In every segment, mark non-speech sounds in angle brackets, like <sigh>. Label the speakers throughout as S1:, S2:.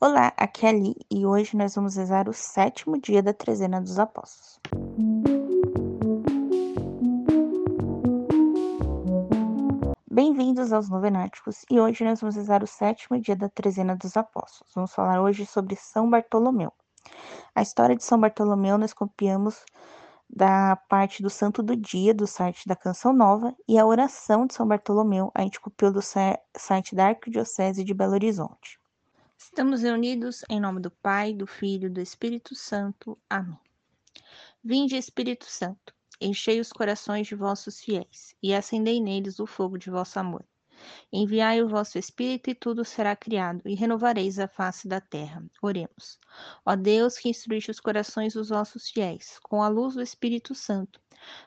S1: Olá, aqui é Ali e hoje nós vamos rezar o sétimo dia da trezena dos apóstolos. Bem-vindos aos Novenáticos e hoje nós vamos rezar o sétimo dia da trezena dos apóstolos. Vamos falar hoje sobre São Bartolomeu. A história de São Bartolomeu nós copiamos da parte do Santo do Dia do site da Canção Nova e a oração de São Bartolomeu a gente copiou do site da Arquidiocese de Belo Horizonte. Estamos reunidos em nome do Pai, do Filho e do Espírito Santo. Amém. Vinde, Espírito Santo, enchei os corações de vossos fiéis e acendei neles o fogo de vosso amor. Enviai o vosso Espírito e tudo será criado, e renovareis a face da terra. Oremos. Ó Deus, que instruiste os corações dos vossos fiéis, com a luz do Espírito Santo,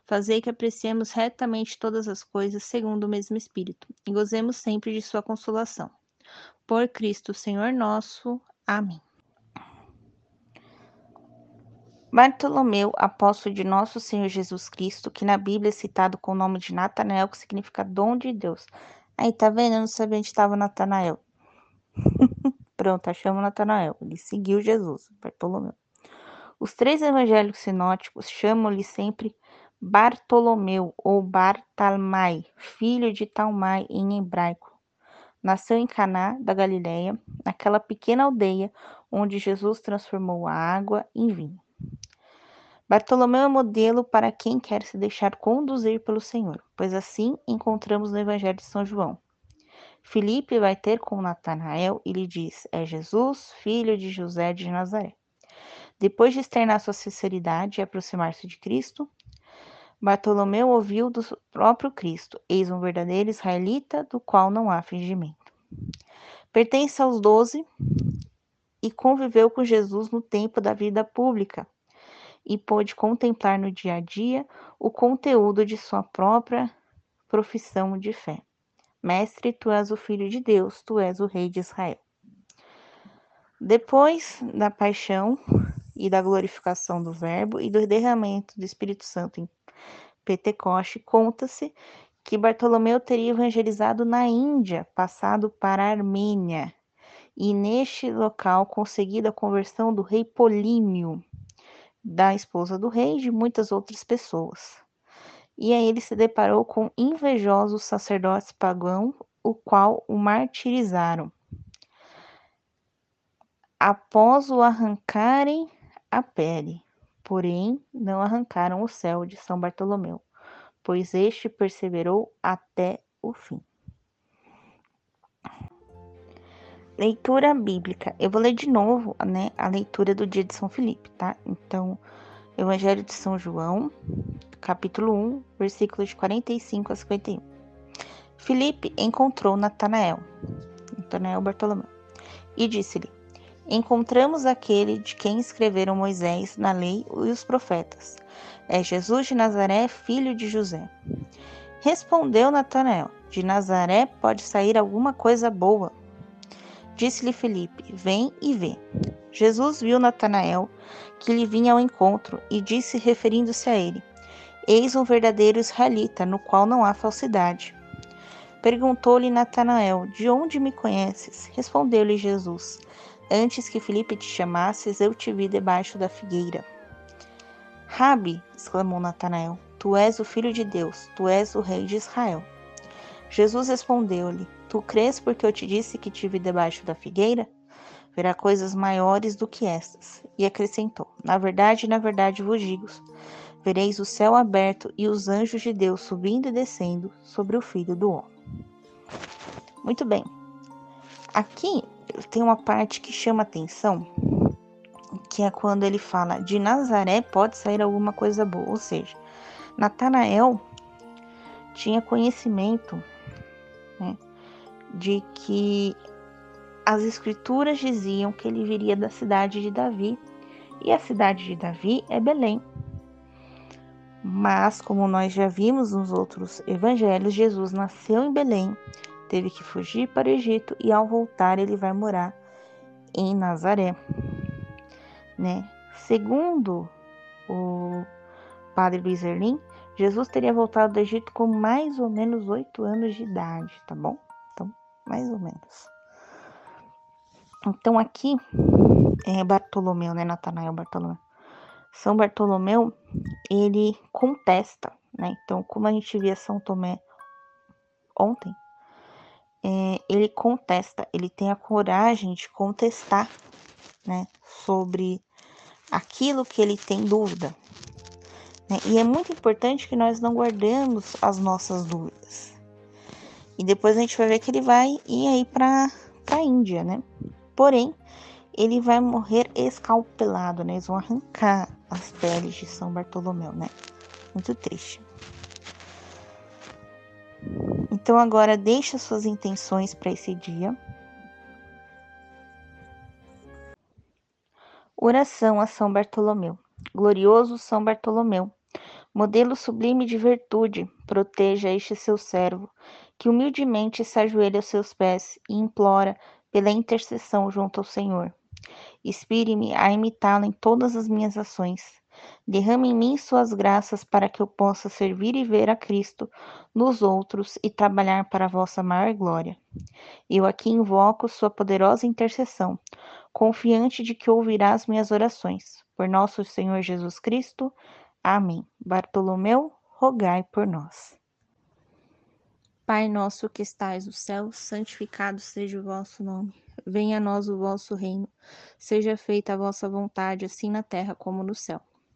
S1: fazei que apreciemos retamente todas as coisas segundo o mesmo Espírito, e gozemos sempre de sua consolação por Cristo Senhor nosso. Amém. Bartolomeu, apóstolo de nosso Senhor Jesus Cristo, que na Bíblia é citado com o nome de Natanael, que significa dom de Deus. Aí, tá vendo? Eu não sabia onde estava Natanael. <laughs> Pronto, achamos Natanael. Ele seguiu Jesus, Bartolomeu. Os três evangelhos sinóticos chamam-lhe sempre Bartolomeu ou Bartalmai, filho de Talmai em hebraico nasceu em Caná da Galileia, naquela pequena aldeia onde Jesus transformou a água em vinho. Bartolomeu é modelo para quem quer se deixar conduzir pelo Senhor, pois assim encontramos no Evangelho de São João. Filipe vai ter com Natanael e lhe diz: É Jesus, filho de José de Nazaré. Depois de externar sua sinceridade e aproximar-se de Cristo, Bartolomeu ouviu do próprio Cristo: Eis um verdadeiro israelita, do qual não há fingimento. Pertence aos doze e conviveu com Jesus no tempo da vida pública e pôde contemplar no dia a dia o conteúdo de sua própria profissão de fé. Mestre, tu és o Filho de Deus, tu és o Rei de Israel. Depois da paixão e da glorificação do Verbo e do derramamento do Espírito Santo em Pentecoste, conta-se que Bartolomeu teria evangelizado na Índia, passado para a Armênia, e neste local conseguido a conversão do rei Polínio, da esposa do rei e de muitas outras pessoas. E aí ele se deparou com invejosos sacerdotes pagãos, o qual o martirizaram. Após o arrancarem a pele, porém não arrancaram o céu de São Bartolomeu, pois este perseverou até o fim. Leitura bíblica. Eu vou ler de novo, né, a leitura do dia de São Felipe, tá? Então, Evangelho de São João, capítulo 1, versículos de 45 a 51. Felipe encontrou Natanael, Natanael Bartolomeu, e disse-lhe: encontramos aquele de quem escreveram Moisés na lei e os profetas. É Jesus de Nazaré, filho de José. Respondeu Natanael: De Nazaré pode sair alguma coisa boa. Disse-lhe Felipe: Vem e vê. Jesus viu Natanael, que lhe vinha ao encontro, e disse, referindo-se a ele: Eis um verdadeiro israelita, no qual não há falsidade. Perguntou-lhe Natanael: De onde me conheces? Respondeu-lhe Jesus: Antes que Felipe te chamasses, eu te vi debaixo da figueira. Rabi, exclamou Natanael, tu és o filho de Deus, tu és o rei de Israel. Jesus respondeu-lhe: Tu crês porque eu te disse que te vi debaixo da figueira? Verá coisas maiores do que estas. E acrescentou: Na verdade, na verdade vos digo: vereis o céu aberto e os anjos de Deus subindo e descendo sobre o filho do homem. Muito bem. Aqui tem uma parte que chama atenção, que é quando ele fala de Nazaré pode sair alguma coisa boa, ou seja, Natanael tinha conhecimento né, de que as escrituras diziam que ele viria da cidade de Davi, e a cidade de Davi é Belém. Mas, como nós já vimos nos outros evangelhos, Jesus nasceu em Belém teve que fugir para o Egito e ao voltar ele vai morar em Nazaré, né? Segundo o padre Luiz Erlim, Jesus teria voltado do Egito com mais ou menos oito anos de idade, tá bom? Então, mais ou menos. Então aqui é Bartolomeu, né? Natanael Bartolomeu. São Bartolomeu, ele contesta, né? Então, como a gente via São Tomé ontem, é, ele contesta, ele tem a coragem de contestar, né? Sobre aquilo que ele tem dúvida. Né? E é muito importante que nós não guardemos as nossas dúvidas. E depois a gente vai ver que ele vai ir aí para a Índia, né? Porém, ele vai morrer escalpelado, né? Eles vão arrancar as peles de São Bartolomeu, né? Muito triste. Então agora deixa suas intenções para esse dia. Oração a São Bartolomeu. Glorioso São Bartolomeu, modelo sublime de virtude, proteja este seu servo, que humildemente se ajoelha aos seus pés e implora pela intercessão junto ao Senhor. Inspire-me a imitá-lo em todas as minhas ações. Derrame em mim suas graças para que eu possa servir e ver a Cristo nos outros e trabalhar para a vossa maior glória. Eu aqui invoco sua poderosa intercessão, confiante de que ouvirá as minhas orações. Por nosso Senhor Jesus Cristo. Amém. Bartolomeu, rogai por nós. Pai nosso que estais no céu, santificado seja o vosso nome. Venha a nós o vosso reino. Seja feita a vossa vontade, assim na terra como no céu.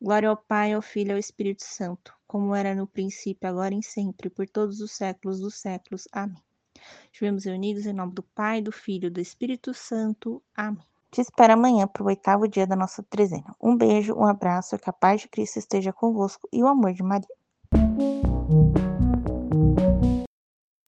S1: Glória ao Pai, ao Filho e ao Espírito Santo, como era no princípio, agora e sempre, por todos os séculos dos séculos. Amém. Estivemos reunidos em nome do Pai, do Filho e do Espírito Santo. Amém. Te espero amanhã para o oitavo dia da nossa trezena. Um beijo, um abraço, que a paz de Cristo esteja convosco e o amor de Maria.